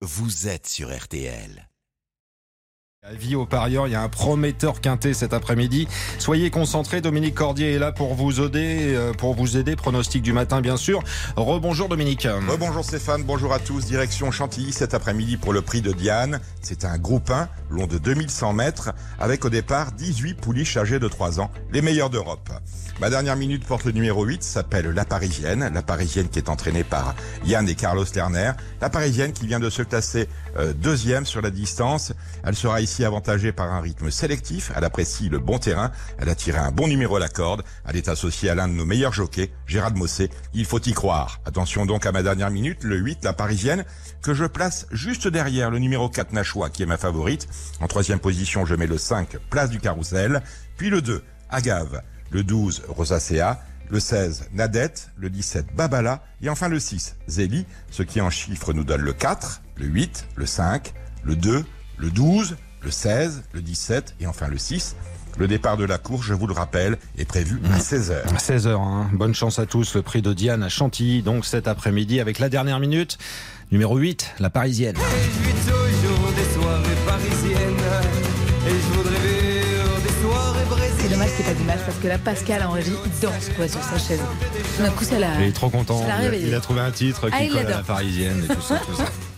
vous êtes sur RTL. Vie aux parieurs, il y a un prometteur quintet cet après-midi. Soyez concentrés, Dominique Cordier est là pour vous aider, euh, pour vous aider. Pronostic du matin, bien sûr. Rebonjour Dominique. Bonjour Stéphane, bonjour à tous. Direction Chantilly cet après-midi pour le prix de Diane. C'est un groupe 1, long de 2100 mètres, avec au départ 18 pouliches âgées de 3 ans, les meilleures d'Europe. Ma dernière minute porte le numéro 8, s'appelle La Parisienne. La Parisienne qui est entraînée par Yann et Carlos Lerner. La Parisienne qui vient de se classer euh, deuxième sur la distance. Elle sera ici avantagée par un rythme sélectif. Elle apprécie le bon terrain. Elle a tiré un bon numéro à la corde. Elle est associée à l'un de nos meilleurs jockeys, Gérard Mossé. Il faut y croire. Attention donc à ma dernière minute, le 8, La Parisienne, que je place juste derrière le numéro 4, Nashua, qui est ma favorite. En troisième position, je mets le 5, Place du Carrousel. Puis le 2, Agave le 12 Rosacea, le 16 Nadette, le 17 Babala et enfin le 6 Zélie, ce qui en chiffres nous donne le 4, le 8, le 5, le 2, le 12, le 16, le 17 et enfin le 6. Le départ de la course, je vous le rappelle, est prévu à 16h. 16h, hein. bonne chance à tous. Le prix de Diane à Chantilly, donc cet après-midi, avec la dernière minute. Numéro 8, la Parisienne. C'est dommage qu'il n'y ait pas d'image parce que là, Pascal en régie, il danse quoi sur sa chaise. D'un coup, ça l'a. Il est trop content. Il a, réveillé. il a trouvé un titre Ah, qui il colle à la. Parisienne et tout ça, tout ça.